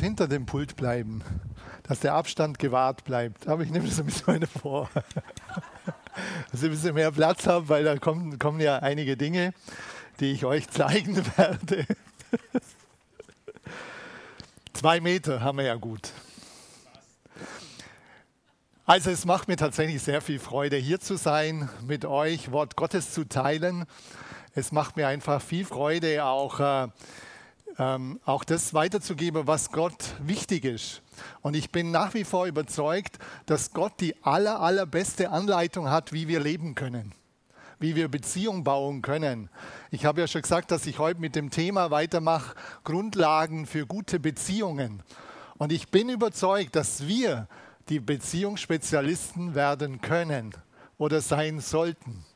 hinter dem Pult bleiben, dass der Abstand gewahrt bleibt. Aber ich nehme das ein bisschen vor. dass ich ein bisschen mehr Platz habe, weil da kommen, kommen ja einige Dinge, die ich euch zeigen werde. Zwei Meter haben wir ja gut. Also es macht mir tatsächlich sehr viel Freude, hier zu sein, mit euch Wort Gottes zu teilen. Es macht mir einfach viel Freude, auch, äh, ähm, auch das weiterzugeben, was Gott wichtig ist. Und ich bin nach wie vor überzeugt, dass Gott die aller, allerbeste Anleitung hat, wie wir leben können, wie wir Beziehungen bauen können. Ich habe ja schon gesagt, dass ich heute mit dem Thema weitermache, Grundlagen für gute Beziehungen. Und ich bin überzeugt, dass wir die Beziehungsspezialisten werden können oder sein sollten.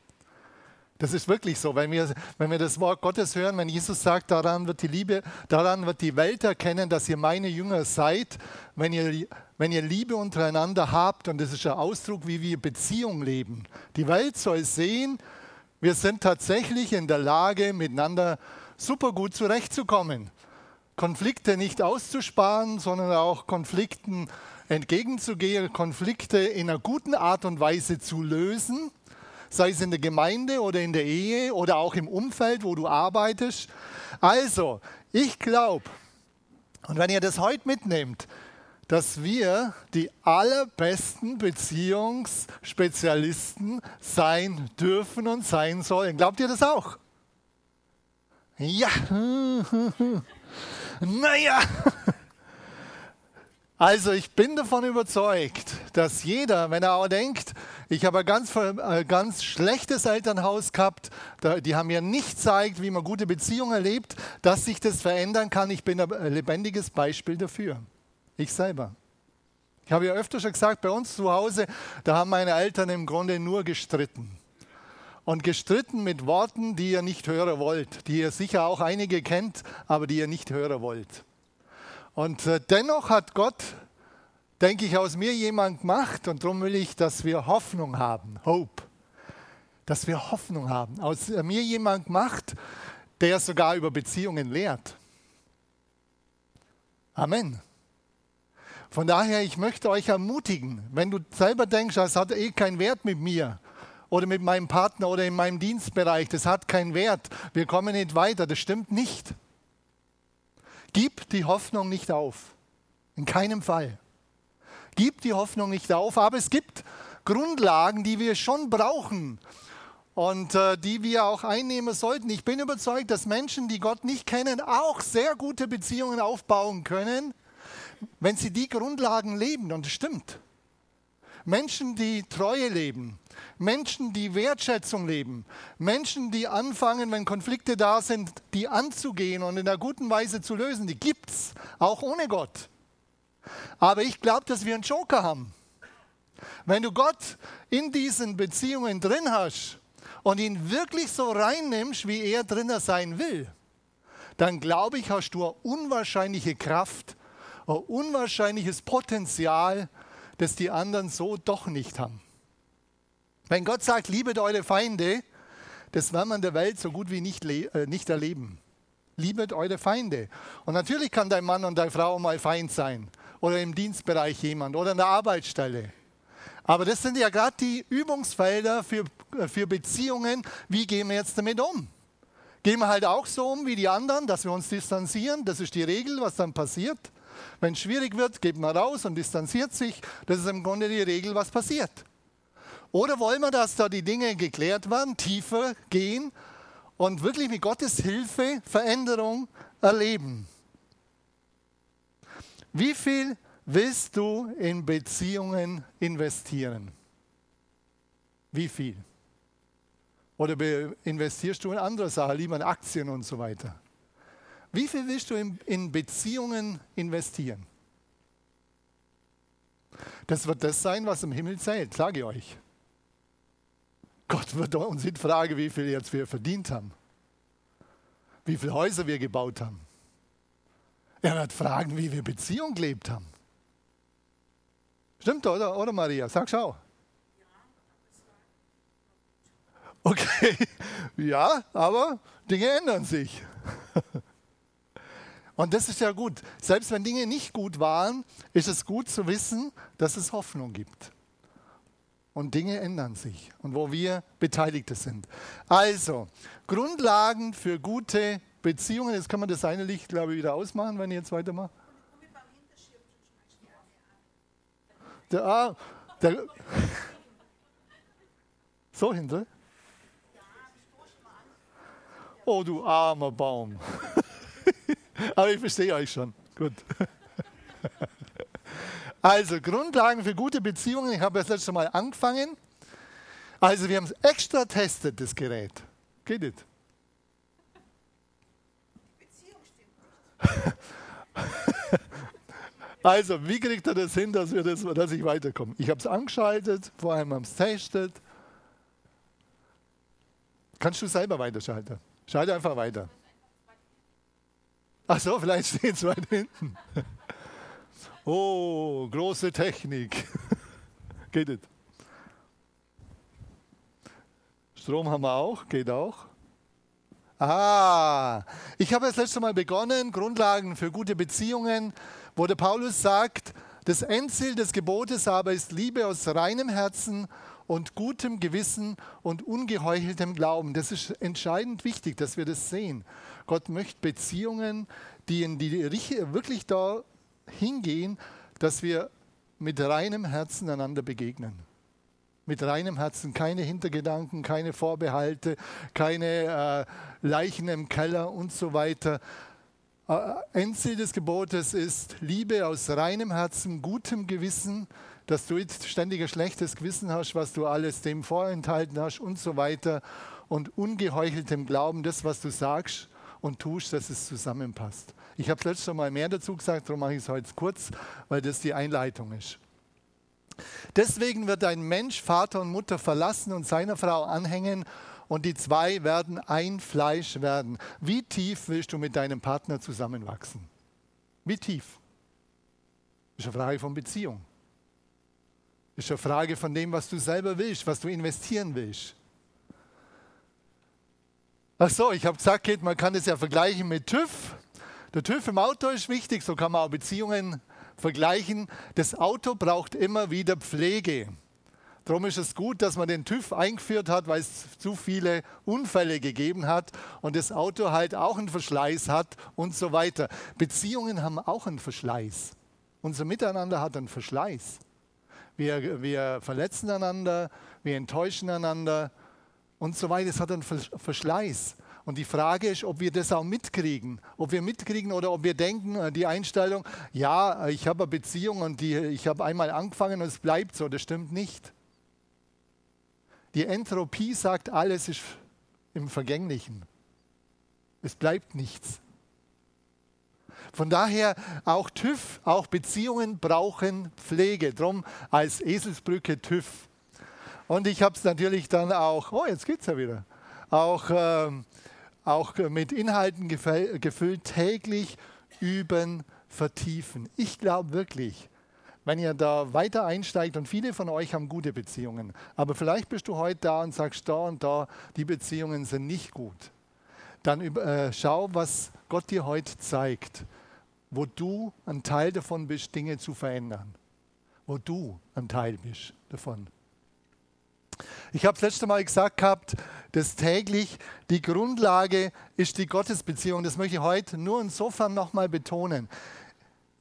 Das ist wirklich so, wenn wir, wenn wir das Wort Gottes hören, wenn Jesus sagt, daran wird die Liebe, daran wird die Welt erkennen, dass ihr meine Jünger seid, wenn ihr, wenn ihr Liebe untereinander habt, und das ist ein Ausdruck, wie wir Beziehung leben. Die Welt soll sehen, wir sind tatsächlich in der Lage, miteinander super gut zurechtzukommen. Konflikte nicht auszusparen, sondern auch Konflikten entgegenzugehen, Konflikte in einer guten Art und Weise zu lösen, sei es in der Gemeinde oder in der Ehe oder auch im Umfeld, wo du arbeitest. Also, ich glaube, und wenn ihr das heute mitnehmt, dass wir die allerbesten Beziehungsspezialisten sein dürfen und sein sollen. Glaubt ihr das auch? Ja. naja. Also ich bin davon überzeugt, dass jeder, wenn er auch denkt, ich habe ein ganz, äh, ganz schlechtes Elternhaus gehabt, die haben mir nicht gezeigt, wie man gute Beziehungen erlebt, dass sich das verändern kann. Ich bin ein lebendiges Beispiel dafür. Ich selber. Ich habe ja öfter schon gesagt, bei uns zu Hause, da haben meine Eltern im Grunde nur gestritten. Und gestritten mit Worten, die ihr nicht hören wollt, die ihr sicher auch einige kennt, aber die ihr nicht hören wollt. Und äh, dennoch hat Gott, denke ich, aus mir jemand gemacht und darum will ich, dass wir Hoffnung haben, Hope. Dass wir Hoffnung haben. Aus äh, mir jemand gemacht, der sogar über Beziehungen lehrt. Amen. Von daher, ich möchte euch ermutigen, wenn du selber denkst, es hat eh keinen Wert mit mir oder mit meinem Partner oder in meinem Dienstbereich, das hat keinen Wert, wir kommen nicht weiter, das stimmt nicht. Gib die Hoffnung nicht auf. In keinem Fall. Gib die Hoffnung nicht auf, aber es gibt Grundlagen, die wir schon brauchen und äh, die wir auch einnehmen sollten. Ich bin überzeugt, dass Menschen, die Gott nicht kennen, auch sehr gute Beziehungen aufbauen können, wenn sie die Grundlagen leben. Und es stimmt. Menschen, die Treue leben, Menschen, die Wertschätzung leben, Menschen, die anfangen, wenn Konflikte da sind, die anzugehen und in einer guten Weise zu lösen, die gibt es, auch ohne Gott. Aber ich glaube, dass wir einen Joker haben. Wenn du Gott in diesen Beziehungen drin hast und ihn wirklich so reinnimmst, wie er drinnen sein will, dann glaube ich, hast du eine unwahrscheinliche Kraft, ein unwahrscheinliches Potenzial, das die anderen so doch nicht haben. Wenn Gott sagt, liebet eure Feinde, das werden wir in der Welt so gut wie nicht, äh, nicht erleben. Liebet eure Feinde. Und natürlich kann dein Mann und deine Frau mal Feind sein. Oder im Dienstbereich jemand. Oder in der Arbeitsstelle. Aber das sind ja gerade die Übungsfelder für, äh, für Beziehungen. Wie gehen wir jetzt damit um? Gehen wir halt auch so um wie die anderen, dass wir uns distanzieren. Das ist die Regel, was dann passiert. Wenn es schwierig wird, geht man raus und distanziert sich. Das ist im Grunde die Regel, was passiert. Oder wollen wir, dass da die Dinge geklärt werden, tiefer gehen und wirklich mit Gottes Hilfe Veränderung erleben? Wie viel willst du in Beziehungen investieren? Wie viel? Oder investierst du in andere Sachen, lieber in Aktien und so weiter? Wie viel willst du in, in Beziehungen investieren? Das wird das sein, was im Himmel zählt, sage ich euch. Gott wird uns nicht fragen, wie viel jetzt wir verdient haben, wie viele Häuser wir gebaut haben. Er wird fragen, wie wir Beziehung gelebt haben. Stimmt, oder, oder Maria? Sag schau. Okay, ja, aber Dinge ändern sich. Und das ist ja gut. Selbst wenn Dinge nicht gut waren, ist es gut zu wissen, dass es Hoffnung gibt. Und Dinge ändern sich und wo wir Beteiligte sind. Also, Grundlagen für gute Beziehungen. Jetzt kann man das eine Licht, glaube ich, wieder ausmachen, wenn ich jetzt weitermache. Der, ah, der, so hinter? Oh, du armer Baum. Aber ich verstehe euch schon. Gut. Also, Grundlagen für gute Beziehungen. Ich habe das letzte Mal angefangen. Also, wir haben es extra testet, das Gerät. Geht es? Beziehung stimmt Also, wie kriegt er das hin, dass, wir das, dass ich weiterkomme? Ich habe es angeschaltet, vor allem haben es testet. Kannst du selber weiterschalten? Schalte einfach weiter. Ach so, vielleicht stehen es weit hinten. Oh, große Technik. geht es? Strom haben wir auch, geht auch. Ah, ich habe das letzte Mal begonnen, Grundlagen für gute Beziehungen, wo der Paulus sagt, das Endziel des Gebotes aber ist Liebe aus reinem Herzen und gutem Gewissen und ungeheucheltem Glauben. Das ist entscheidend wichtig, dass wir das sehen. Gott möchte Beziehungen, die in die wirklich da hingehen, dass wir mit reinem Herzen einander begegnen. Mit reinem Herzen, keine Hintergedanken, keine Vorbehalte, keine äh, Leichen im Keller und so weiter. Äh, Endziel des Gebotes ist Liebe aus reinem Herzen, gutem Gewissen, dass du jetzt ständig ein schlechtes Gewissen hast, was du alles dem vorenthalten hast und so weiter. Und ungeheucheltem Glauben, das, was du sagst und tust, dass es zusammenpasst. Ich habe letztes Mal mehr dazu gesagt, darum mache ich es heute kurz, weil das die Einleitung ist. Deswegen wird ein Mensch Vater und Mutter verlassen und seiner Frau anhängen und die zwei werden ein Fleisch werden. Wie tief willst du mit deinem Partner zusammenwachsen? Wie tief? Ist eine Frage von Beziehung. Ist eine Frage von dem, was du selber willst, was du investieren willst. Ach so, ich habe gesagt, man kann es ja vergleichen mit TÜV. Der TÜV im Auto ist wichtig, so kann man auch Beziehungen vergleichen. Das Auto braucht immer wieder Pflege. Darum ist es gut, dass man den TÜV eingeführt hat, weil es zu viele Unfälle gegeben hat und das Auto halt auch einen Verschleiß hat und so weiter. Beziehungen haben auch einen Verschleiß. Unser Miteinander hat einen Verschleiß. Wir, wir verletzen einander, wir enttäuschen einander und so weiter. Es hat einen Verschleiß. Und die Frage ist, ob wir das auch mitkriegen. Ob wir mitkriegen oder ob wir denken, äh, die Einstellung, ja, ich habe eine Beziehung und die, ich habe einmal angefangen und es bleibt so. Das stimmt nicht. Die Entropie sagt, alles ist im Vergänglichen. Es bleibt nichts. Von daher auch TÜV, auch Beziehungen brauchen Pflege. Drum als Eselsbrücke TÜV. Und ich habe es natürlich dann auch, oh, jetzt es ja wieder, auch, ähm, auch mit Inhalten gefüllt, täglich üben, vertiefen. Ich glaube wirklich, wenn ihr da weiter einsteigt und viele von euch haben gute Beziehungen, aber vielleicht bist du heute da und sagst, da und da, die Beziehungen sind nicht gut, dann äh, schau, was Gott dir heute zeigt wo du ein Teil davon bist, Dinge zu verändern. Wo du ein Teil bist davon. Ich habe das letzte Mal gesagt gehabt, dass täglich die Grundlage ist die Gottesbeziehung. Das möchte ich heute nur insofern nochmal betonen.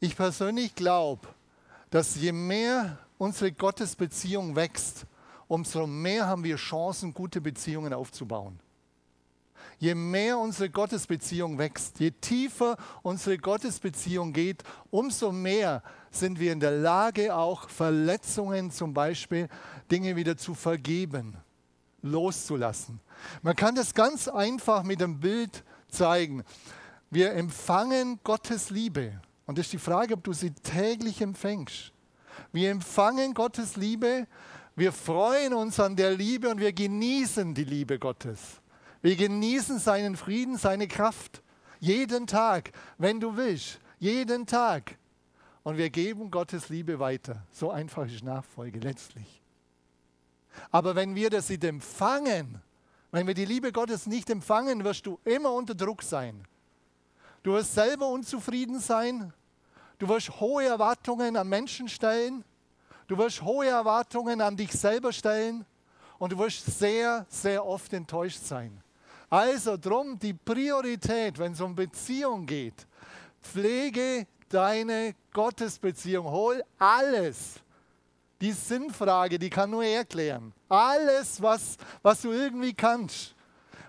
Ich persönlich glaube, dass je mehr unsere Gottesbeziehung wächst, umso mehr haben wir Chancen, gute Beziehungen aufzubauen je mehr unsere Gottesbeziehung wächst, je tiefer unsere Gottesbeziehung geht, umso mehr sind wir in der Lage, auch Verletzungen zum Beispiel, Dinge wieder zu vergeben, loszulassen. Man kann das ganz einfach mit dem Bild zeigen. Wir empfangen Gottes Liebe. Und das ist die Frage, ob du sie täglich empfängst. Wir empfangen Gottes Liebe, wir freuen uns an der Liebe und wir genießen die Liebe Gottes. Wir genießen seinen Frieden, seine Kraft. Jeden Tag, wenn du willst. Jeden Tag. Und wir geben Gottes Liebe weiter. So einfach ist Nachfolge letztlich. Aber wenn wir das nicht empfangen, wenn wir die Liebe Gottes nicht empfangen, wirst du immer unter Druck sein. Du wirst selber unzufrieden sein. Du wirst hohe Erwartungen an Menschen stellen. Du wirst hohe Erwartungen an dich selber stellen. Und du wirst sehr, sehr oft enttäuscht sein. Also drum die Priorität, wenn es um Beziehung geht, pflege deine Gottesbeziehung. Hol alles. Die Sinnfrage, die kann nur erklären. Alles, was, was du irgendwie kannst.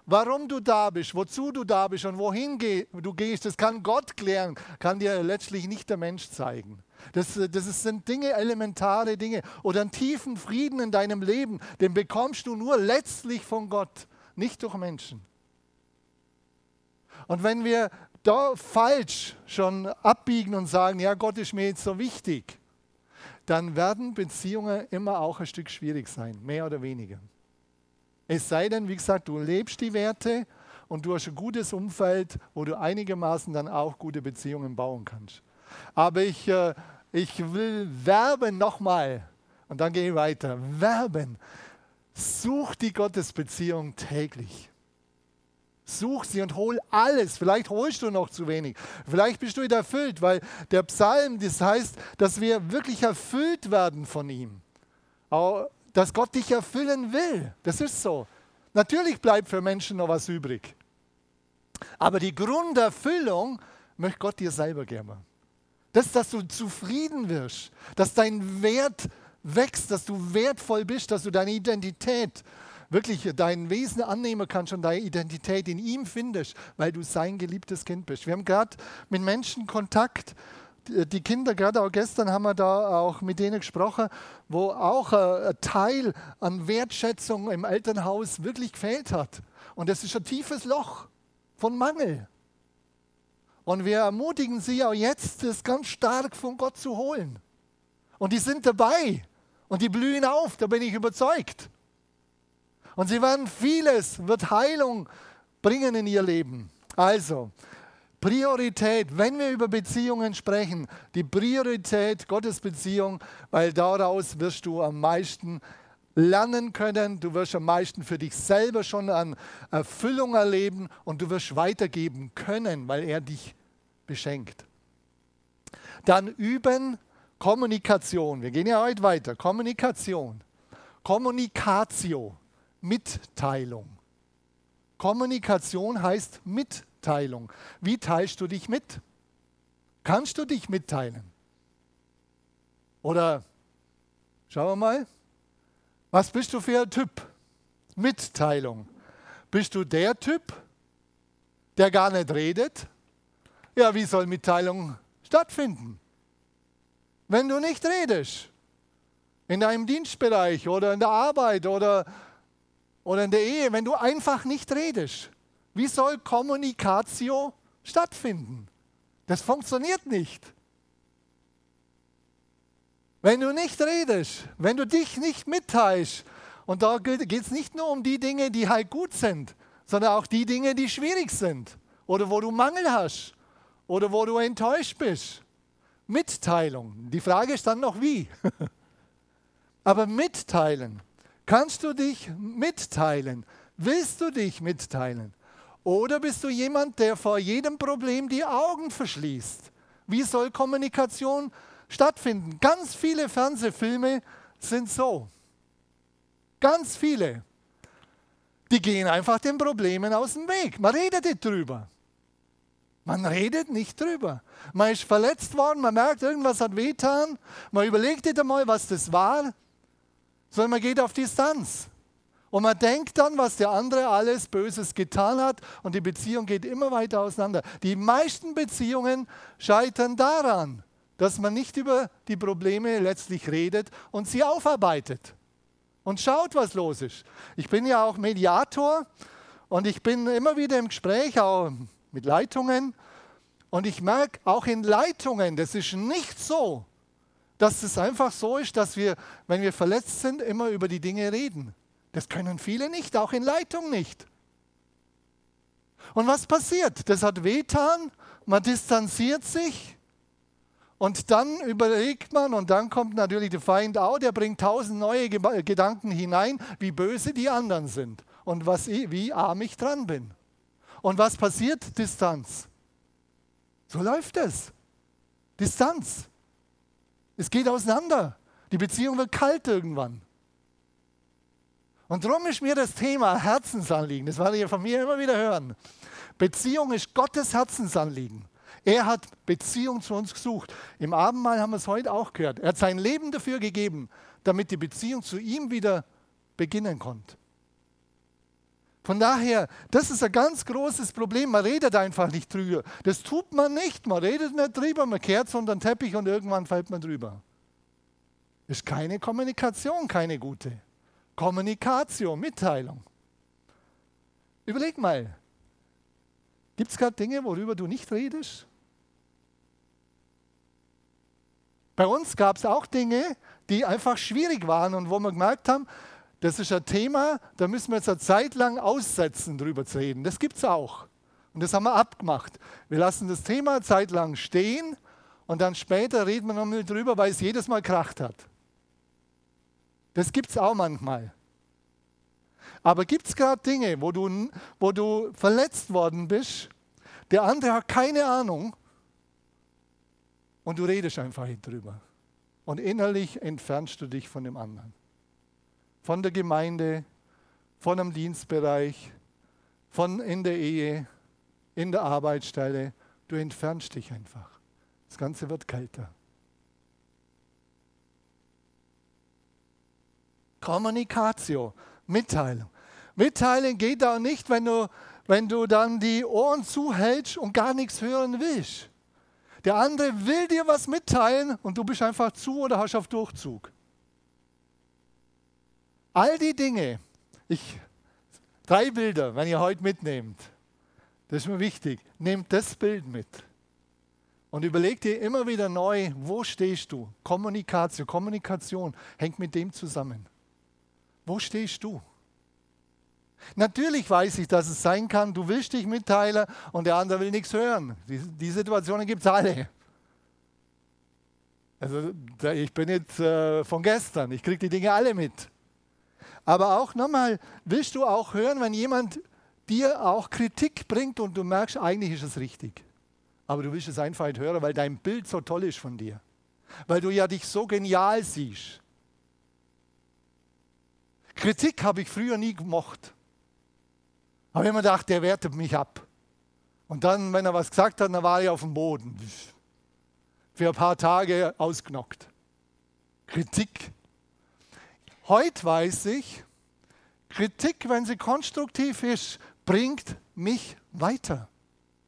Warum du da bist, wozu du da bist und wohin du gehst, das kann Gott klären, kann dir letztlich nicht der Mensch zeigen. Das, das sind Dinge, elementare Dinge. Oder einen tiefen Frieden in deinem Leben, den bekommst du nur letztlich von Gott, nicht durch Menschen. Und wenn wir da falsch schon abbiegen und sagen, ja, Gott ist mir jetzt so wichtig, dann werden Beziehungen immer auch ein Stück schwierig sein, mehr oder weniger. Es sei denn, wie gesagt, du lebst die Werte und du hast ein gutes Umfeld, wo du einigermaßen dann auch gute Beziehungen bauen kannst. Aber ich, äh, ich will werben nochmal und dann gehe ich weiter. Werben. Such die Gottesbeziehung täglich. Such sie und hol alles. Vielleicht holst du noch zu wenig. Vielleicht bist du wieder erfüllt, weil der Psalm, das heißt, dass wir wirklich erfüllt werden von ihm. Dass Gott dich erfüllen will. Das ist so. Natürlich bleibt für Menschen noch was übrig. Aber die Grunderfüllung möchte Gott dir selber geben. Das, dass du zufrieden wirst, dass dein Wert wächst, dass du wertvoll bist, dass du deine Identität, wirklich dein Wesen annehmen kannst und deine Identität in ihm findest, weil du sein geliebtes Kind bist. Wir haben gerade mit Menschen Kontakt, die Kinder, gerade auch gestern haben wir da auch mit denen gesprochen, wo auch ein Teil an Wertschätzung im Elternhaus wirklich gefehlt hat. Und das ist ein tiefes Loch von Mangel. Und wir ermutigen sie auch jetzt, das ganz stark von Gott zu holen. Und die sind dabei und die blühen auf, da bin ich überzeugt. Und sie werden vieles, wird Heilung bringen in ihr Leben. Also, Priorität, wenn wir über Beziehungen sprechen, die Priorität Gottes Beziehung, weil daraus wirst du am meisten lernen können, du wirst am meisten für dich selber schon an Erfüllung erleben und du wirst weitergeben können, weil er dich beschenkt. Dann üben Kommunikation. Wir gehen ja heute weiter. Kommunikation. Kommunikatio. Mitteilung. Kommunikation heißt Mitteilung. Wie teilst du dich mit? Kannst du dich mitteilen? Oder schauen wir mal, was bist du für ein Typ? Mitteilung. Bist du der Typ, der gar nicht redet? Ja, wie soll Mitteilung stattfinden? Wenn du nicht redest, in deinem Dienstbereich oder in der Arbeit oder, oder in der Ehe, wenn du einfach nicht redest, wie soll Kommunikation stattfinden? Das funktioniert nicht. Wenn du nicht redest, wenn du dich nicht mitteilst, und da geht es nicht nur um die Dinge, die halt gut sind, sondern auch die Dinge, die schwierig sind oder wo du Mangel hast oder wo du enttäuscht bist. Mitteilung. Die Frage ist dann noch wie. Aber mitteilen. Kannst du dich mitteilen? Willst du dich mitteilen? Oder bist du jemand, der vor jedem Problem die Augen verschließt? Wie soll Kommunikation stattfinden? Ganz viele Fernsehfilme sind so. Ganz viele. Die gehen einfach den Problemen aus dem Weg. Man redet nicht drüber. Man redet nicht drüber. Man ist verletzt worden, man merkt, irgendwas hat wehtan. Man überlegt nicht einmal, was das war, sondern man geht auf Distanz. Und man denkt dann, was der andere alles Böses getan hat und die Beziehung geht immer weiter auseinander. Die meisten Beziehungen scheitern daran, dass man nicht über die Probleme letztlich redet und sie aufarbeitet und schaut, was los ist. Ich bin ja auch Mediator und ich bin immer wieder im Gespräch, auch mit Leitungen. Und ich merke auch in Leitungen, das ist nicht so, dass es einfach so ist, dass wir, wenn wir verletzt sind, immer über die Dinge reden. Das können viele nicht, auch in Leitung nicht. Und was passiert? Das hat wehtan, man distanziert sich und dann überlegt man und dann kommt natürlich der Feind auch, der bringt tausend neue Gedanken hinein, wie böse die anderen sind und was, wie arm ich dran bin. Und was passiert? Distanz. So läuft es. Distanz. Es geht auseinander. Die Beziehung wird kalt irgendwann. Und darum ist mir das Thema Herzensanliegen, das werde ich von mir immer wieder hören. Beziehung ist Gottes Herzensanliegen. Er hat Beziehung zu uns gesucht. Im Abendmahl haben wir es heute auch gehört. Er hat sein Leben dafür gegeben, damit die Beziehung zu ihm wieder beginnen konnte. Von daher, das ist ein ganz großes Problem. Man redet einfach nicht drüber. Das tut man nicht. Man redet nicht drüber, man kehrt es unter den Teppich und irgendwann fällt man drüber. Ist keine Kommunikation, keine gute. Kommunikation, Mitteilung. Überleg mal, gibt es gerade Dinge, worüber du nicht redest? Bei uns gab es auch Dinge, die einfach schwierig waren und wo wir gemerkt haben, das ist ein Thema, da müssen wir jetzt eine Zeit lang aussetzen, darüber zu reden. Das gibt es auch. Und das haben wir abgemacht. Wir lassen das Thema eine Zeit lang stehen und dann später reden wir nochmal drüber, weil es jedes Mal kracht hat. Das gibt es auch manchmal. Aber gibt es gerade Dinge, wo du, wo du verletzt worden bist, der andere hat keine Ahnung und du redest einfach drüber. Und innerlich entfernst du dich von dem anderen. Von der Gemeinde, von einem Dienstbereich, von in der Ehe, in der Arbeitsstelle. Du entfernst dich einfach. Das Ganze wird kälter. Kommunikation, Mitteilung. Mitteilen geht auch nicht, wenn du, wenn du dann die Ohren zuhältst und gar nichts hören willst. Der andere will dir was mitteilen und du bist einfach zu oder hast auf Durchzug. All die Dinge, ich, drei Bilder, wenn ihr heute mitnehmt, das ist mir wichtig, nehmt das Bild mit. Und überleg dir immer wieder neu, wo stehst du? Kommunikation, Kommunikation hängt mit dem zusammen. Wo stehst du? Natürlich weiß ich, dass es sein kann, du willst dich mitteilen und der andere will nichts hören. Die, die Situationen gibt es alle. Also ich bin jetzt äh, von gestern, ich kriege die Dinge alle mit. Aber auch nochmal, willst du auch hören, wenn jemand dir auch Kritik bringt und du merkst, eigentlich ist es richtig. Aber du willst es einfach nicht hören, weil dein Bild so toll ist von dir. Weil du ja dich so genial siehst. Kritik habe ich früher nie gemocht. Habe immer gedacht, der wertet mich ab. Und dann, wenn er was gesagt hat, dann war ich auf dem Boden. Für ein paar Tage ausgenockt. Kritik. Heute weiß ich, Kritik, wenn sie konstruktiv ist, bringt mich weiter.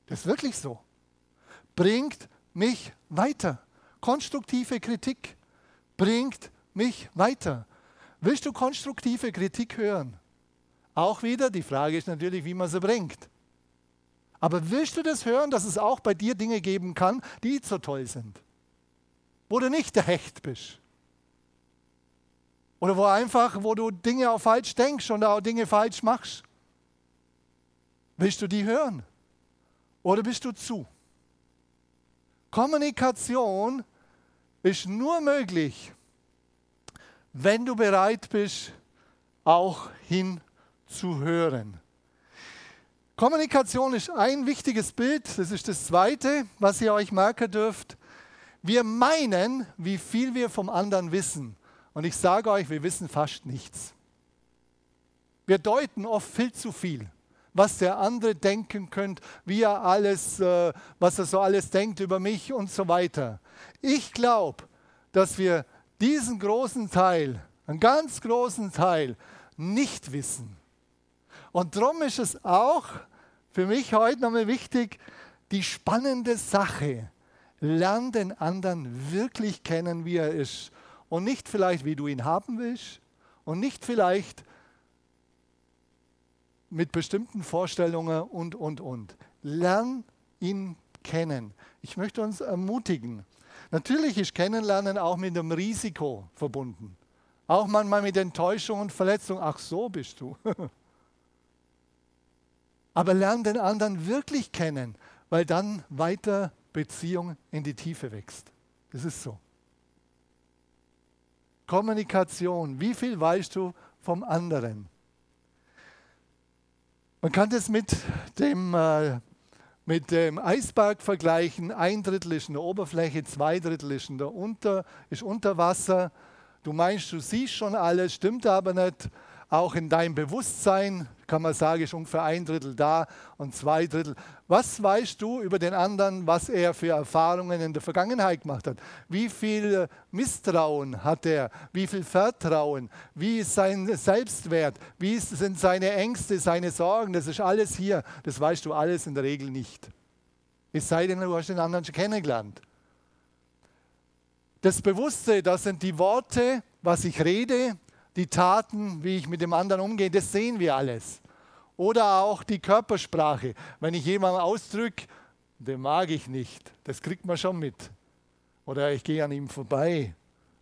Das ist wirklich so. Bringt mich weiter. Konstruktive Kritik bringt mich weiter. Willst du konstruktive Kritik hören? Auch wieder, die Frage ist natürlich, wie man sie bringt. Aber willst du das hören, dass es auch bei dir Dinge geben kann, die so toll sind? Wo du nicht der Hecht bist. Oder wo einfach, wo du Dinge auch falsch denkst und auch Dinge falsch machst. Willst du die hören? Oder bist du zu? Kommunikation ist nur möglich, wenn du bereit bist, auch hin zu hören. Kommunikation ist ein wichtiges Bild, das ist das zweite, was ihr euch merken dürft. Wir meinen, wie viel wir vom anderen wissen. Und ich sage euch, wir wissen fast nichts. Wir deuten oft viel zu viel, was der andere denken könnte, wie er alles, äh, was er so alles denkt über mich und so weiter. Ich glaube, dass wir diesen großen Teil, einen ganz großen Teil, nicht wissen. Und darum ist es auch für mich heute nochmal wichtig, die spannende Sache. Lern den anderen wirklich kennen, wie er ist. Und nicht vielleicht, wie du ihn haben willst. Und nicht vielleicht mit bestimmten Vorstellungen und, und, und. Lern ihn kennen. Ich möchte uns ermutigen. Natürlich ist Kennenlernen auch mit einem Risiko verbunden. Auch manchmal mit Enttäuschung und Verletzung. Ach, so bist du. aber lern den anderen wirklich kennen, weil dann weiter Beziehung in die Tiefe wächst. Das ist so. Kommunikation, wie viel weißt du vom anderen? Man kann das mit dem, äh, mit dem Eisberg vergleichen. Ein Drittel ist in der Oberfläche, zwei Drittel ist, in der unter, ist unter Wasser. Du meinst, du siehst schon alles, stimmt aber nicht. Auch in deinem Bewusstsein kann man sagen, ist ungefähr ein Drittel da und zwei Drittel. Was weißt du über den anderen, was er für Erfahrungen in der Vergangenheit gemacht hat? Wie viel Misstrauen hat er? Wie viel Vertrauen? Wie ist sein Selbstwert? Wie sind seine Ängste, seine Sorgen? Das ist alles hier. Das weißt du alles in der Regel nicht. Es sei denn, du hast den anderen schon kennengelernt. Das Bewusste, das sind die Worte, was ich rede, die Taten, wie ich mit dem anderen umgehe, das sehen wir alles. Oder auch die Körpersprache. Wenn ich jemanden ausdrücke, den mag ich nicht, das kriegt man schon mit. Oder ich gehe an ihm vorbei.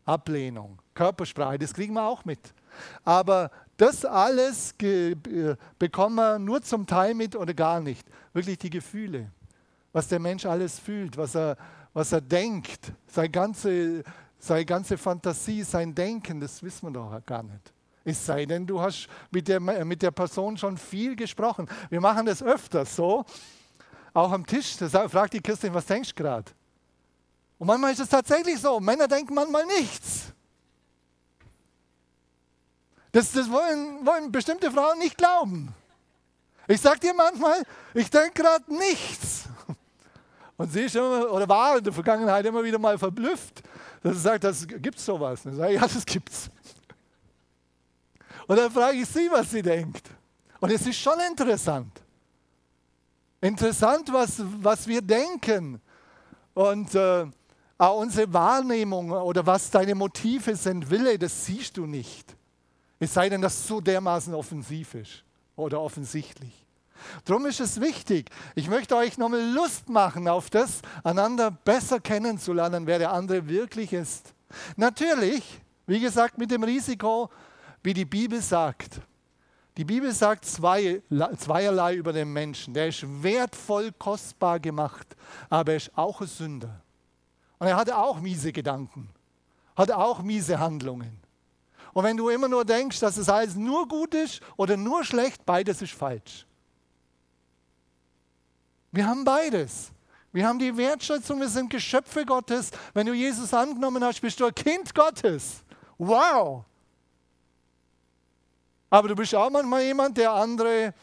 Ablehnung, Körpersprache, das kriegen wir auch mit. Aber das alles bekommen wir nur zum Teil mit oder gar nicht. Wirklich die Gefühle, was der Mensch alles fühlt, was er, was er denkt, seine ganze, seine ganze Fantasie, sein Denken, das wissen wir doch gar nicht. Es sei denn, du hast mit der, mit der Person schon viel gesprochen. Wir machen das öfters so, auch am Tisch. Da fragt die Kirstin, was denkst du gerade? Und manchmal ist es tatsächlich so. Männer denken manchmal nichts. Das, das wollen, wollen bestimmte Frauen nicht glauben. Ich sage dir manchmal, ich denke gerade nichts. Und sie ist immer, oder war in der Vergangenheit immer wieder mal verblüfft, sie sagt, das gibt es sowas. Ich sage, ja, das gibt's. Und dann frage ich sie, was sie denkt. Und es ist schon interessant. Interessant, was, was wir denken. Und äh, auch unsere Wahrnehmung oder was deine Motive sind, Wille, das siehst du nicht. Es sei denn, dass es so dermaßen offensiv ist oder offensichtlich. Darum ist es wichtig, ich möchte euch nochmal Lust machen auf das, einander besser kennenzulernen, wer der andere wirklich ist. Natürlich, wie gesagt, mit dem Risiko, wie die Bibel sagt. Die Bibel sagt zwei, zweierlei über den Menschen. Der ist wertvoll, kostbar gemacht, aber er ist auch ein Sünder. Und er hatte auch miese Gedanken, hat auch miese Handlungen. Und wenn du immer nur denkst, dass es alles nur gut ist oder nur schlecht, beides ist falsch. Wir haben beides. Wir haben die Wertschätzung, wir sind Geschöpfe Gottes. Wenn du Jesus angenommen hast, bist du ein Kind Gottes. Wow! Aber du bist auch manchmal jemand, der andere,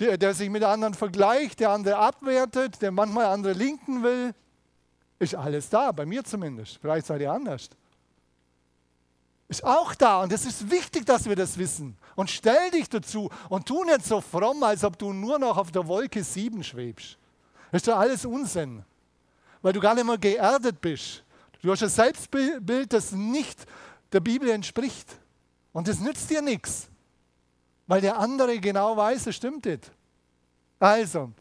der, der sich mit anderen vergleicht, der andere abwertet, der manchmal andere linken will. Ist alles da, bei mir zumindest. Vielleicht seid ihr anders. Ist auch da und es ist wichtig, dass wir das wissen. Und stell dich dazu und tu nicht so fromm, als ob du nur noch auf der Wolke 7 schwebst. Das ist doch alles Unsinn, weil du gar nicht mehr geerdet bist. Du hast ein Selbstbild, das nicht der Bibel entspricht. Und das nützt dir nichts, weil der andere genau weiß, es stimmt nicht. Also,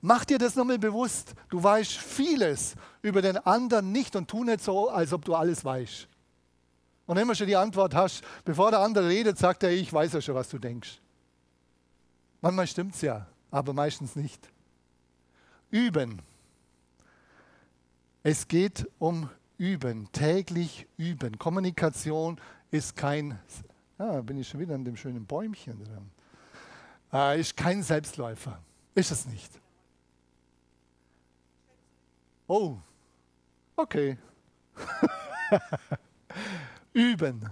Mach dir das nochmal bewusst. Du weißt vieles über den anderen nicht und tu nicht so, als ob du alles weißt. Und wenn du schon die Antwort hast, bevor der andere redet, sagt er, ich weiß ja schon, was du denkst. Manchmal stimmt es ja, aber meistens nicht. Üben. Es geht um Üben, täglich üben. Kommunikation ist kein, ah, bin ich schon wieder an dem schönen Bäumchen dran, äh, ist kein Selbstläufer. Ist es nicht. Oh, okay. Üben.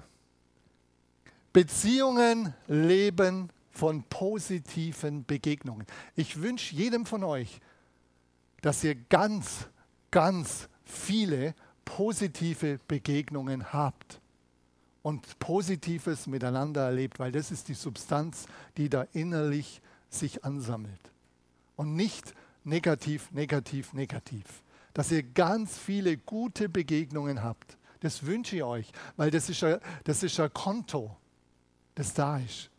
Beziehungen leben von positiven Begegnungen. Ich wünsche jedem von euch, dass ihr ganz, ganz viele positive Begegnungen habt und Positives miteinander erlebt, weil das ist die Substanz, die da innerlich sich ansammelt. Und nicht negativ, negativ, negativ dass ihr ganz viele gute Begegnungen habt. Das wünsche ich euch, weil das ist ein, das ist ein Konto, das da ist.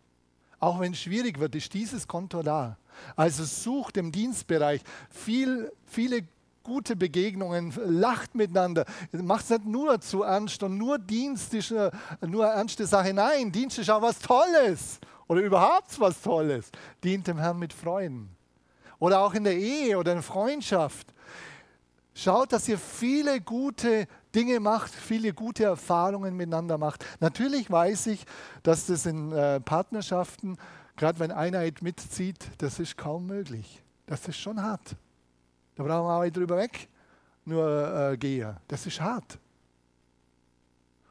Auch wenn es schwierig wird, ist dieses Konto da. Also sucht im Dienstbereich viel, viele gute Begegnungen, lacht miteinander. Macht es nicht nur zu ernst und nur Dienst ist nur eine ernste Sache. Nein, Dienst ist auch was Tolles oder überhaupt was Tolles. Dient dem Herrn mit Freuden. Oder auch in der Ehe oder in Freundschaft. Schaut, dass ihr viele gute Dinge macht, viele gute Erfahrungen miteinander macht. Natürlich weiß ich, dass das in äh, Partnerschaften, gerade wenn Einheit mitzieht, das ist kaum möglich. Das ist schon hart. Da brauchen wir auch nicht drüber weg, nur äh, gehen. Das ist hart.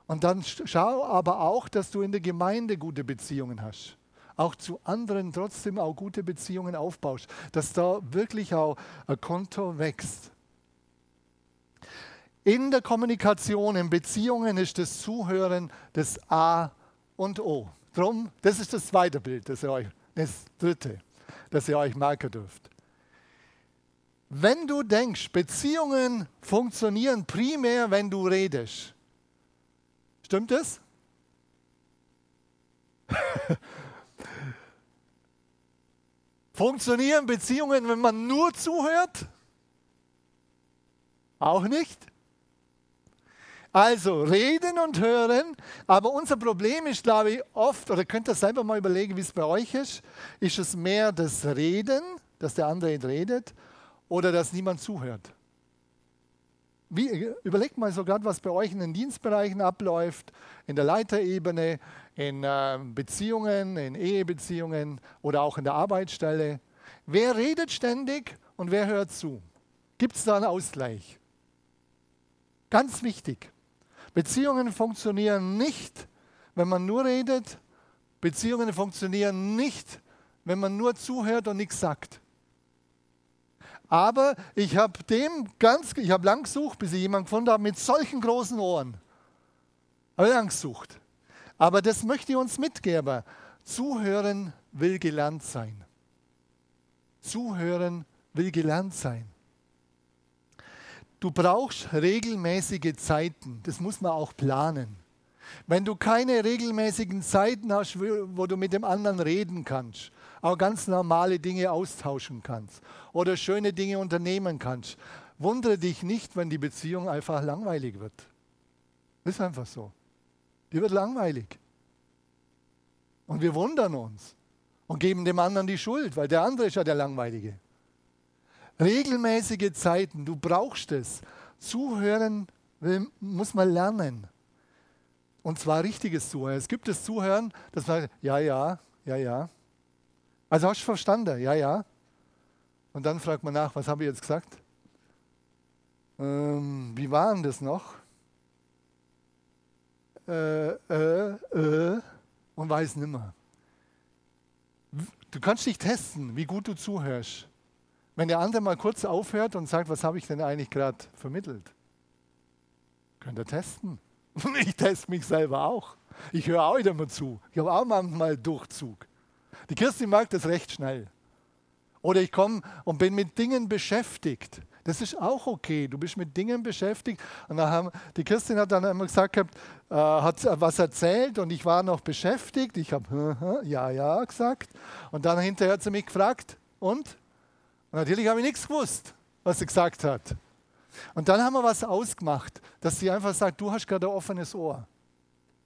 Und dann schau aber auch, dass du in der Gemeinde gute Beziehungen hast. Auch zu anderen trotzdem auch gute Beziehungen aufbaust. Dass da wirklich auch ein Konto wächst. In der Kommunikation, in Beziehungen ist das Zuhören das A und O. Drum, das ist das zweite Bild, das, ihr euch, das dritte, das ihr euch merken dürft. Wenn du denkst, Beziehungen funktionieren primär, wenn du redest, stimmt das? funktionieren Beziehungen, wenn man nur zuhört? Auch nicht? Also reden und hören, aber unser Problem ist, glaube ich, oft, oder könnt ihr selber mal überlegen, wie es bei euch ist, ist es mehr das Reden, dass der andere redet, oder dass niemand zuhört? Wie, überlegt mal so gerade, was bei euch in den Dienstbereichen abläuft, in der Leiterebene, in äh, Beziehungen, in Ehebeziehungen oder auch in der Arbeitsstelle. Wer redet ständig und wer hört zu? Gibt es da einen Ausgleich? Ganz wichtig. Beziehungen funktionieren nicht, wenn man nur redet. Beziehungen funktionieren nicht, wenn man nur zuhört und nichts sagt. Aber ich habe dem ganz, ich habe lang gesucht, bis ich jemanden gefunden habe mit solchen großen Ohren. Habe lang gesucht. Aber das möchte ich uns mitgeben. Zuhören will gelernt sein. Zuhören will gelernt sein. Du brauchst regelmäßige Zeiten. Das muss man auch planen. Wenn du keine regelmäßigen Zeiten hast, wo du mit dem anderen reden kannst, auch ganz normale Dinge austauschen kannst oder schöne Dinge unternehmen kannst, wundere dich nicht, wenn die Beziehung einfach langweilig wird. Ist einfach so. Die wird langweilig. Und wir wundern uns und geben dem anderen die Schuld, weil der andere ist ja der Langweilige. Regelmäßige Zeiten, du brauchst es. Zuhören muss man lernen. Und zwar richtiges Zuhören. Es gibt das Zuhören, das man, ja, ja, ja, ja. Also hast du verstanden, ja, ja. Und dann fragt man nach, was habe ich jetzt gesagt? Ähm, wie war denn das noch? Äh, äh, äh, und weiß nimmer. Du kannst dich testen, wie gut du zuhörst. Wenn der andere mal kurz aufhört und sagt, was habe ich denn eigentlich gerade vermittelt? Könnt ihr testen. Ich teste mich selber auch. Ich höre auch immer zu. Ich habe auch manchmal Durchzug. Die Kirstin mag das recht schnell. Oder ich komme und bin mit Dingen beschäftigt. Das ist auch okay. Du bist mit Dingen beschäftigt. Und dann haben, die Kirstin hat dann immer gesagt, äh, hat was erzählt und ich war noch beschäftigt. Ich habe ja, ja gesagt. Und dann hinterher hat sie mich gefragt, und? Und natürlich habe ich nichts gewusst, was sie gesagt hat. Und dann haben wir was ausgemacht, dass sie einfach sagt, du hast gerade ein offenes Ohr.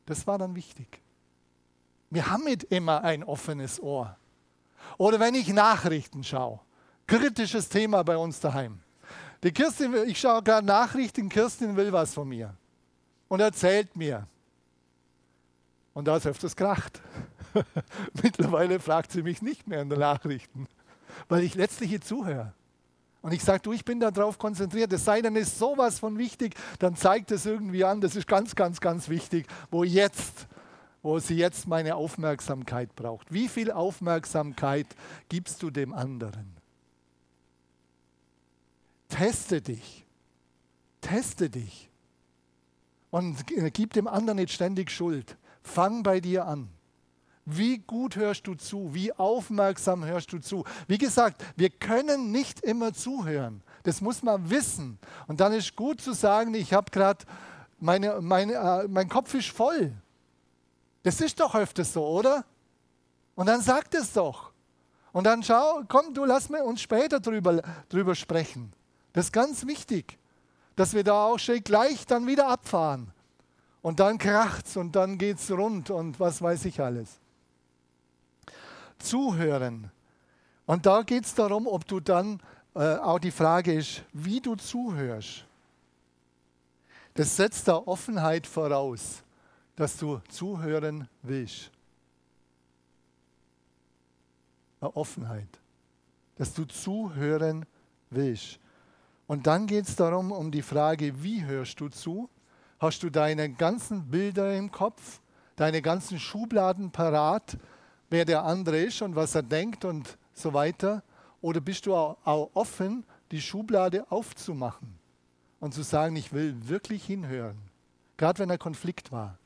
Das war dann wichtig. Wir haben nicht immer ein offenes Ohr. Oder wenn ich Nachrichten schaue, kritisches Thema bei uns daheim. Die Kirstin, ich schaue gerade Nachrichten, Kirstin will was von mir und erzählt mir. Und da ist öfters kracht. Mittlerweile fragt sie mich nicht mehr in den Nachrichten weil ich letztlich hier zuhöre. Und ich sage, du, ich bin darauf konzentriert. Es sei denn, ist sowas von wichtig, dann zeigt es irgendwie an, das ist ganz, ganz, ganz wichtig, wo jetzt, wo sie jetzt meine Aufmerksamkeit braucht. Wie viel Aufmerksamkeit gibst du dem anderen? Teste dich. Teste dich. Und gib dem anderen nicht ständig Schuld. Fang bei dir an. Wie gut hörst du zu? Wie aufmerksam hörst du zu? Wie gesagt, wir können nicht immer zuhören. Das muss man wissen. Und dann ist gut zu sagen, ich habe gerade, meine, meine, äh, mein Kopf ist voll. Das ist doch öfters so, oder? Und dann sagt es doch. Und dann schau, komm, du lass mir uns später drüber, drüber sprechen. Das ist ganz wichtig, dass wir da auch schön gleich dann wieder abfahren. Und dann kracht's und dann geht's rund und was weiß ich alles zuhören. Und da geht es darum, ob du dann, äh, auch die Frage ist, wie du zuhörst. Das setzt da Offenheit voraus, dass du zuhören willst. Eine Offenheit. dass du zuhören willst. Und dann geht es darum, um die Frage, wie hörst du zu? Hast du deine ganzen Bilder im Kopf, deine ganzen Schubladen parat, wer der andere ist und was er denkt und so weiter? Oder bist du auch offen, die Schublade aufzumachen und zu sagen, ich will wirklich hinhören? Gerade wenn er Konflikt war.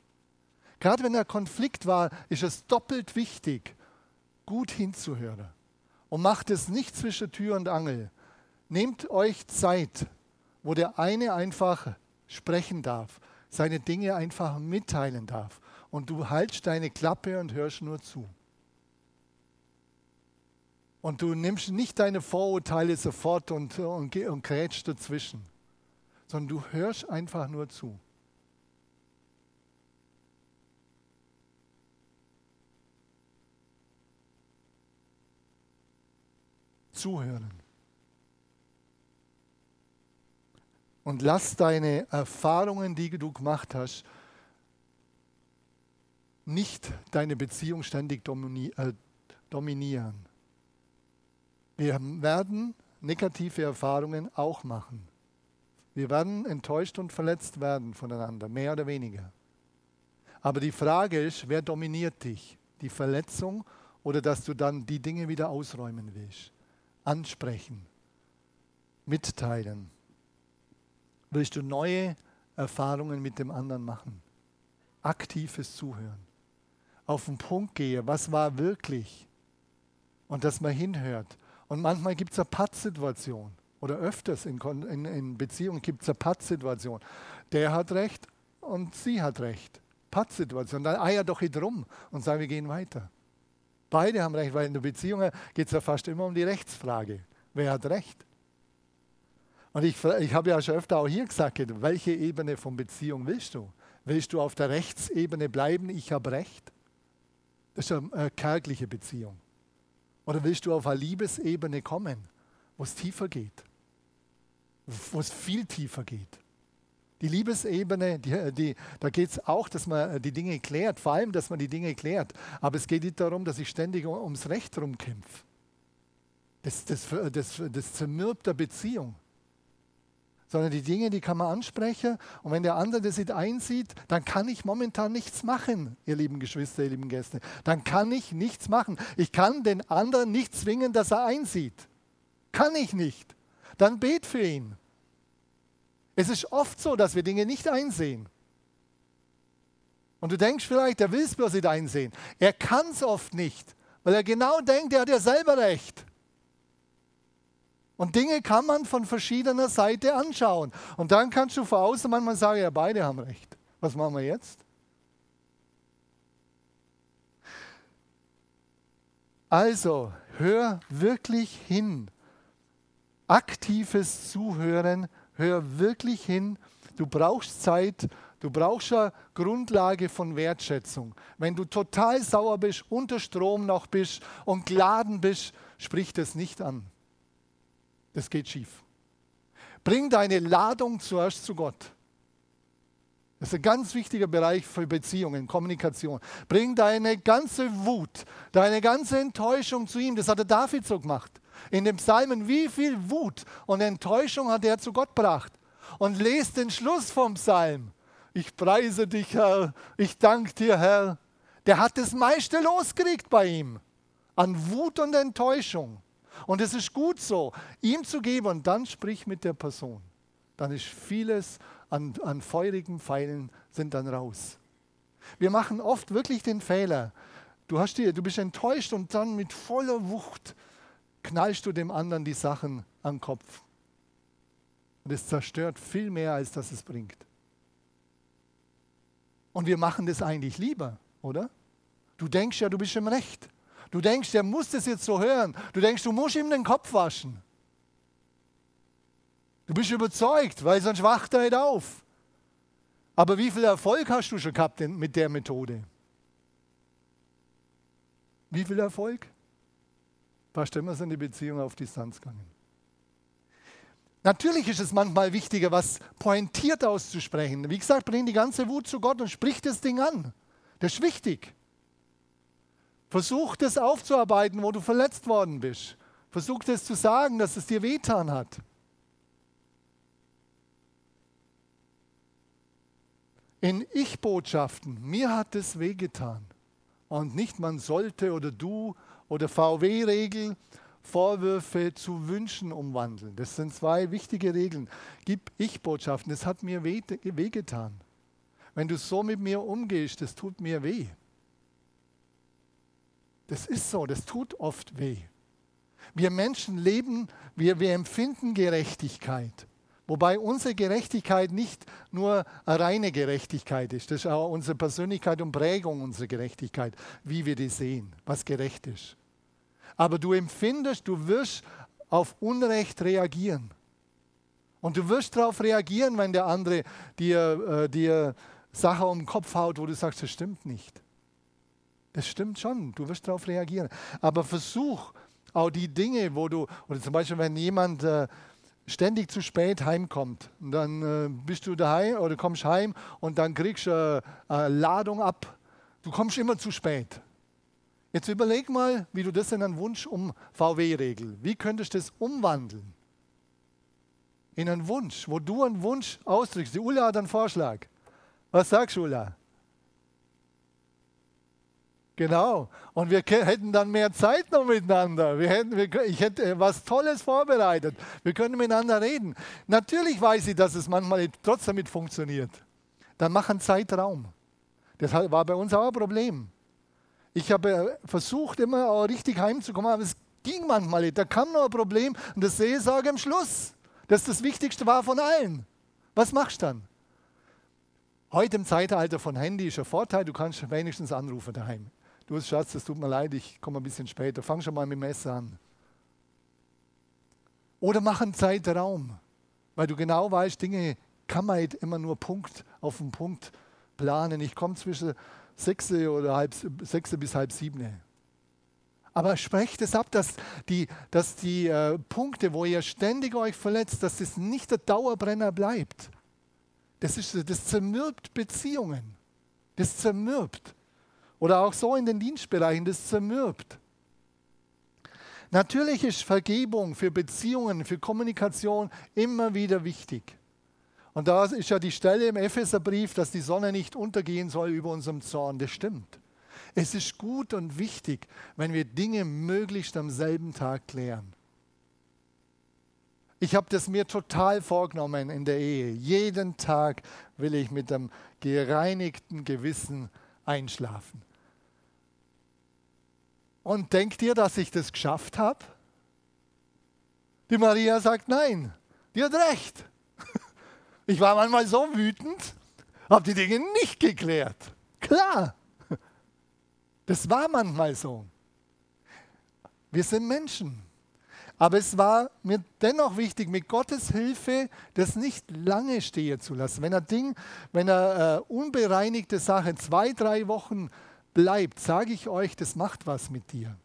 Gerade wenn er Konflikt war, ist es doppelt wichtig, gut hinzuhören. Und macht es nicht zwischen Tür und Angel. Nehmt euch Zeit, wo der eine einfach sprechen darf, seine Dinge einfach mitteilen darf. Und du haltst deine Klappe und hörst nur zu. Und du nimmst nicht deine Vorurteile sofort und, und, und grätschst dazwischen, sondern du hörst einfach nur zu. Zuhören. Und lass deine Erfahrungen, die du gemacht hast, nicht deine Beziehung ständig äh, dominieren. Wir werden negative Erfahrungen auch machen. Wir werden enttäuscht und verletzt werden voneinander, mehr oder weniger. Aber die Frage ist, wer dominiert dich? Die Verletzung oder dass du dann die Dinge wieder ausräumen willst? Ansprechen, mitteilen. Willst du neue Erfahrungen mit dem anderen machen? Aktives Zuhören. Auf den Punkt gehe, was war wirklich? Und dass man hinhört und manchmal gibt es eine Pattsituation oder öfters in, in, in Beziehungen gibt es eine Pattsituation. Der hat recht und sie hat recht. Pattsituation. Dann eier doch nicht rum und sagen, wir gehen weiter. Beide haben recht, weil in der Beziehung geht es ja fast immer um die Rechtsfrage. Wer hat recht? Und ich, ich habe ja schon öfter auch hier gesagt, welche Ebene von Beziehung willst du? Willst du auf der Rechtsebene bleiben, ich habe recht? Das ist eine kärgliche Beziehung. Oder willst du auf eine Liebesebene kommen, wo es tiefer geht? Wo es viel tiefer geht? Die Liebesebene, die, die, da geht es auch, dass man die Dinge klärt, vor allem, dass man die Dinge klärt. Aber es geht nicht darum, dass ich ständig ums Recht rumkämpfe. Das, das, das, das zermürbt der Beziehung. Sondern die Dinge, die kann man ansprechen. Und wenn der andere das nicht einsieht, dann kann ich momentan nichts machen, ihr lieben Geschwister, ihr lieben Gäste. Dann kann ich nichts machen. Ich kann den anderen nicht zwingen, dass er einsieht. Kann ich nicht. Dann bet für ihn. Es ist oft so, dass wir Dinge nicht einsehen. Und du denkst vielleicht, er will es bloß nicht einsehen. Er kann es oft nicht, weil er genau denkt, er hat ja selber recht. Und Dinge kann man von verschiedener Seite anschauen. Und dann kannst du von außen manchmal sagen, ja, beide haben recht. Was machen wir jetzt? Also, hör wirklich hin. Aktives Zuhören, hör wirklich hin. Du brauchst Zeit, du brauchst eine Grundlage von Wertschätzung. Wenn du total sauer bist, unter Strom noch bist und geladen bist, sprich das nicht an. Das geht schief. Bring deine Ladung zuerst zu Gott. Das ist ein ganz wichtiger Bereich für Beziehungen, Kommunikation. Bring deine ganze Wut, deine ganze Enttäuschung zu ihm. Das hat der David so gemacht. In dem Psalmen, wie viel Wut und Enttäuschung hat er zu Gott gebracht. Und lest den Schluss vom Psalm. Ich preise dich, Herr. Ich danke dir, Herr. Der hat das meiste losgekriegt bei ihm. An Wut und Enttäuschung. Und es ist gut so, ihm zu geben und dann sprich mit der Person. Dann ist vieles an, an feurigen Pfeilen sind dann raus. Wir machen oft wirklich den Fehler. Du, hast die, du bist enttäuscht und dann mit voller Wucht knallst du dem anderen die Sachen den Kopf. Und es zerstört viel mehr, als dass es bringt. Und wir machen das eigentlich lieber, oder? Du denkst ja, du bist im Recht. Du denkst, der muss das jetzt so hören. Du denkst, du musst ihm den Kopf waschen. Du bist überzeugt, weil sonst wacht er nicht auf. Aber wie viel Erfolg hast du schon gehabt mit der Methode? Wie viel Erfolg? Fast immer sind die Beziehungen auf Distanz gegangen. Natürlich ist es manchmal wichtiger, was pointiert auszusprechen. Wie gesagt, bring die ganze Wut zu Gott und sprich das Ding an. Das ist wichtig. Versuch das aufzuarbeiten, wo du verletzt worden bist. Versuch das zu sagen, dass es dir wehtan hat. In Ich-Botschaften, mir hat es wehgetan. Und nicht man sollte oder du oder VW-Regel, Vorwürfe zu Wünschen umwandeln. Das sind zwei wichtige Regeln. Gib Ich-Botschaften, das hat mir wehgetan. Wenn du so mit mir umgehst, das tut mir weh. Das ist so, das tut oft weh. Wir Menschen leben, wir, wir empfinden Gerechtigkeit. Wobei unsere Gerechtigkeit nicht nur eine reine Gerechtigkeit ist, das ist auch unsere Persönlichkeit und Prägung unserer Gerechtigkeit, wie wir die sehen, was gerecht ist. Aber du empfindest, du wirst auf Unrecht reagieren. Und du wirst darauf reagieren, wenn der andere dir, äh, dir Sachen um den Kopf haut, wo du sagst, das stimmt nicht. Das stimmt schon, du wirst darauf reagieren. Aber versuch auch die Dinge, wo du, oder zum Beispiel, wenn jemand äh, ständig zu spät heimkommt, dann äh, bist du daheim oder kommst heim und dann kriegst du äh, Ladung ab. Du kommst immer zu spät. Jetzt überleg mal, wie du das in einen Wunsch um VW-Regel, wie könntest du das umwandeln? In einen Wunsch, wo du einen Wunsch ausdrückst. Die Ulla hat einen Vorschlag. Was sagst du, Ulla? Genau. Und wir hätten dann mehr Zeit noch miteinander. Wir hätten, wir, ich hätte äh, was Tolles vorbereitet. Wir können miteinander reden. Natürlich weiß ich, dass es manchmal trotzdem mit funktioniert. Dann machen Zeitraum. Das war bei uns auch ein Problem. Ich habe äh, versucht, immer auch richtig heimzukommen, aber es ging manchmal nicht. Da kam noch ein Problem und das sehe ich am Schluss. Das das Wichtigste war von allen. Was machst du dann? Heute im Zeitalter von Handy ist ein Vorteil, du kannst wenigstens anrufen daheim. Du Schatz, es tut mir leid, ich komme ein bisschen später. Fang schon mal mit dem Messer an. Oder mach einen Zeitraum, weil du genau weißt, Dinge kann man nicht immer nur Punkt auf den Punkt planen. Ich komme zwischen sechs oder halb, sechs bis halb sieben. Aber sprecht es ab, dass die, dass die äh, Punkte, wo ihr ständig euch verletzt, dass das nicht der Dauerbrenner bleibt. Das, ist, das zermürbt Beziehungen. Das zermürbt. Oder auch so in den Dienstbereichen, das zermürbt. Natürlich ist Vergebung für Beziehungen, für Kommunikation immer wieder wichtig. Und da ist ja die Stelle im Epheserbrief, dass die Sonne nicht untergehen soll über unserem Zorn. Das stimmt. Es ist gut und wichtig, wenn wir Dinge möglichst am selben Tag klären. Ich habe das mir total vorgenommen in der Ehe. Jeden Tag will ich mit einem gereinigten Gewissen einschlafen. Und denkt ihr, dass ich das geschafft habe? Die Maria sagt nein, die hat recht. Ich war manchmal so wütend, habe die Dinge nicht geklärt. Klar, das war manchmal so. Wir sind Menschen. Aber es war mir dennoch wichtig, mit Gottes Hilfe das nicht lange stehen zu lassen. Wenn ein Ding, wenn eine äh, unbereinigte Sache zwei, drei Wochen bleibt, sage ich euch, das macht was mit dir.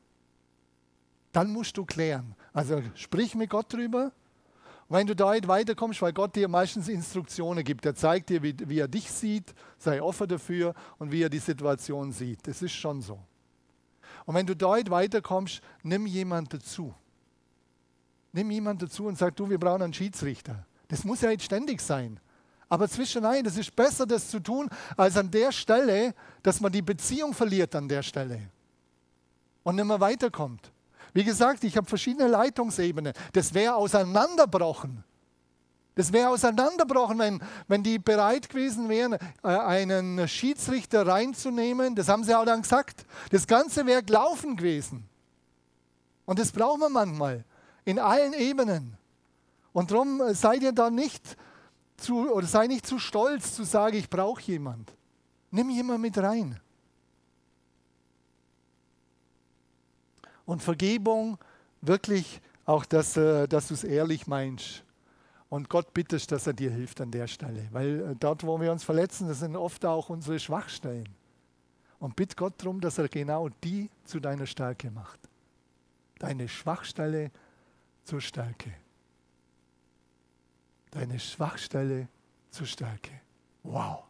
Dann musst du klären. Also sprich mit Gott drüber. Und wenn du da nicht weiterkommst, weil Gott dir meistens Instruktionen gibt, er zeigt dir, wie, wie er dich sieht, sei offen dafür und wie er die Situation sieht. Das ist schon so. Und wenn du nicht weiterkommst, nimm jemand dazu. Nimm jemand dazu und sag, du, wir brauchen einen Schiedsrichter. Das muss ja nicht ständig sein. Aber zwischenein, das ist besser, das zu tun, als an der Stelle, dass man die Beziehung verliert an der Stelle und nicht mehr weiterkommt. Wie gesagt, ich habe verschiedene Leitungsebenen. Das wäre auseinanderbrochen. Das wäre auseinanderbrochen, wenn, wenn die bereit gewesen wären, äh, einen Schiedsrichter reinzunehmen. Das haben sie auch dann gesagt. Das Ganze wäre gelaufen gewesen. Und das brauchen wir manchmal in allen Ebenen. Und darum äh, seid ihr da nicht zu, oder sei nicht zu stolz zu sagen, ich brauche jemand. Nimm jemand mit rein. Und Vergebung wirklich auch, dass, äh, dass du es ehrlich meinst. Und Gott bittest, dass er dir hilft an der Stelle. Weil äh, dort, wo wir uns verletzen, das sind oft auch unsere Schwachstellen. Und bitt Gott darum, dass er genau die zu deiner Stärke macht. Deine Schwachstelle zur Stärke. Deine Schwachstelle zur Stärke. Wow.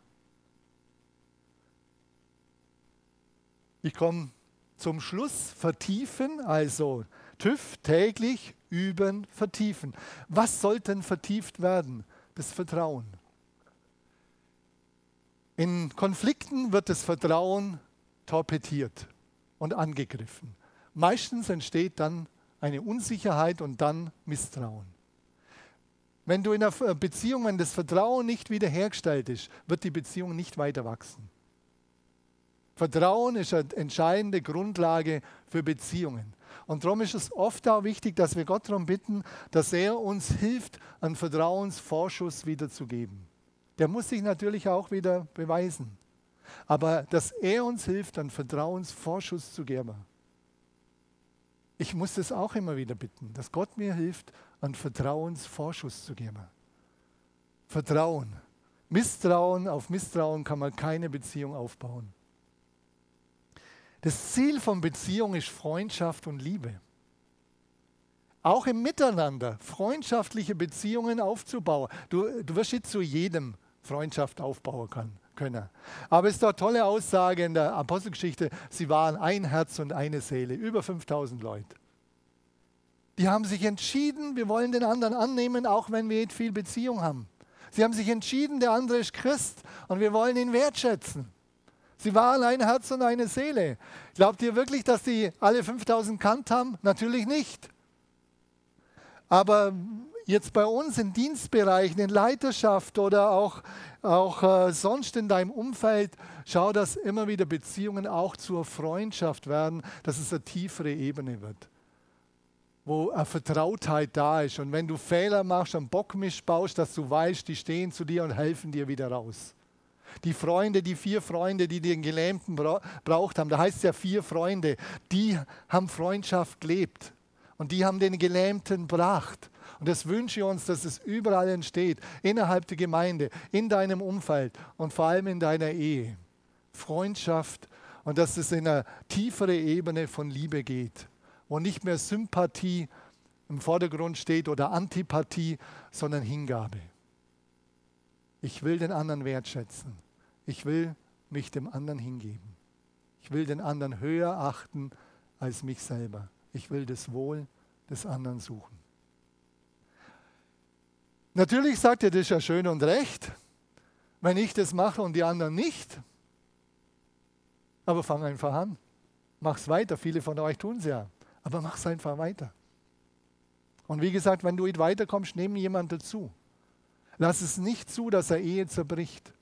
Ich komme zum Schluss. Vertiefen, also TÜV täglich üben, vertiefen. Was sollte denn vertieft werden? Das Vertrauen. In Konflikten wird das Vertrauen torpediert und angegriffen. Meistens entsteht dann eine Unsicherheit und dann Misstrauen. Wenn du in einer Beziehung, wenn das Vertrauen nicht wiederhergestellt ist, wird die Beziehung nicht weiter wachsen. Vertrauen ist eine entscheidende Grundlage für Beziehungen. Und darum ist es oft auch wichtig, dass wir Gott darum bitten, dass er uns hilft, einen Vertrauensvorschuss wiederzugeben. Der muss sich natürlich auch wieder beweisen. Aber dass er uns hilft, einen Vertrauensvorschuss zu geben. Ich muss das auch immer wieder bitten, dass Gott mir hilft, einen Vertrauensvorschuss zu geben. Vertrauen. Misstrauen, auf Misstrauen kann man keine Beziehung aufbauen. Das Ziel von Beziehung ist Freundschaft und Liebe. Auch im Miteinander freundschaftliche Beziehungen aufzubauen. Du, du wirst nicht zu jedem Freundschaft aufbauen können. Aber es ist eine tolle Aussage in der Apostelgeschichte. Sie waren ein Herz und eine Seele, über 5000 Leute. Die haben sich entschieden, wir wollen den anderen annehmen, auch wenn wir nicht viel Beziehung haben. Sie haben sich entschieden, der andere ist Christ und wir wollen ihn wertschätzen. Sie waren ein Herz und eine Seele. Glaubt ihr wirklich, dass die alle 5000 kannt haben? Natürlich nicht. Aber jetzt bei uns in Dienstbereichen, in Leiterschaft oder auch, auch äh, sonst in deinem Umfeld, schau, dass immer wieder Beziehungen auch zur Freundschaft werden, dass es eine tiefere Ebene wird wo eine Vertrautheit da ist. Und wenn du Fehler machst, einen Bockmisch baust, dass du weißt, die stehen zu dir und helfen dir wieder raus. Die Freunde, die vier Freunde, die den Gelähmten braucht haben, da heißt es ja vier Freunde, die haben Freundschaft gelebt und die haben den Gelähmten gebracht. Und das wünsche ich uns, dass es überall entsteht, innerhalb der Gemeinde, in deinem Umfeld und vor allem in deiner Ehe. Freundschaft und dass es in eine tiefere Ebene von Liebe geht wo nicht mehr Sympathie im Vordergrund steht oder Antipathie, sondern Hingabe. Ich will den anderen wertschätzen. Ich will mich dem anderen hingeben. Ich will den anderen höher achten als mich selber. Ich will das Wohl des anderen suchen. Natürlich sagt er, das ist ja schön und recht, wenn ich das mache und die anderen nicht. Aber fang einfach an. Mach's weiter. Viele von euch tun es ja. Aber mach es einfach weiter. Und wie gesagt, wenn du nicht weiterkommst, nimm jemand dazu. Lass es nicht zu, dass er Ehe zerbricht.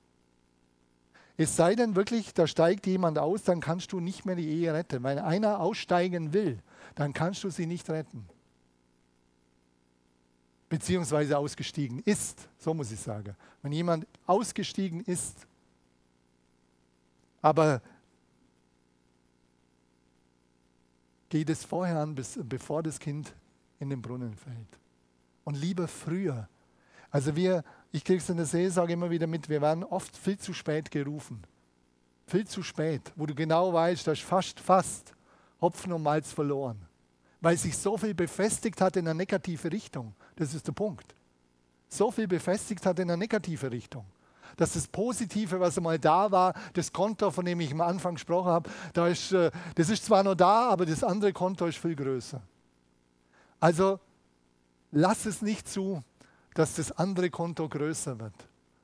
Es sei denn wirklich, da steigt jemand aus, dann kannst du nicht mehr die Ehe retten. Wenn einer aussteigen will, dann kannst du sie nicht retten. Beziehungsweise ausgestiegen ist, so muss ich sagen. Wenn jemand ausgestiegen ist, aber geht es vorher an, bis, bevor das Kind in den Brunnen fällt. Und lieber früher. Also wir, ich kriege es in der Seelsorge immer wieder mit, wir werden oft viel zu spät gerufen. Viel zu spät, wo du genau weißt, da ist fast, fast Hopfen und Malz verloren. Weil sich so viel befestigt hat in eine negative Richtung. Das ist der Punkt. So viel befestigt hat in eine negative Richtung dass das Positive, was einmal da war, das Konto, von dem ich am Anfang gesprochen habe, da ist, äh, das ist zwar noch da, aber das andere Konto ist viel größer. Also lass es nicht zu, dass das andere Konto größer wird,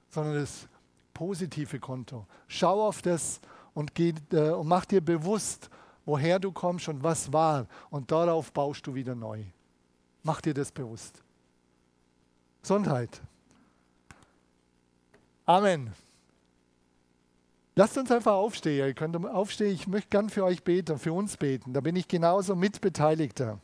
sondern das positive Konto. Schau auf das und, geh, äh, und mach dir bewusst, woher du kommst und was war. Und darauf baust du wieder neu. Mach dir das bewusst. Gesundheit. Amen. Lasst uns einfach aufstehen. Ihr könnt aufstehen. Ich möchte gern für euch beten, für uns beten. Da bin ich genauso Mitbeteiligter.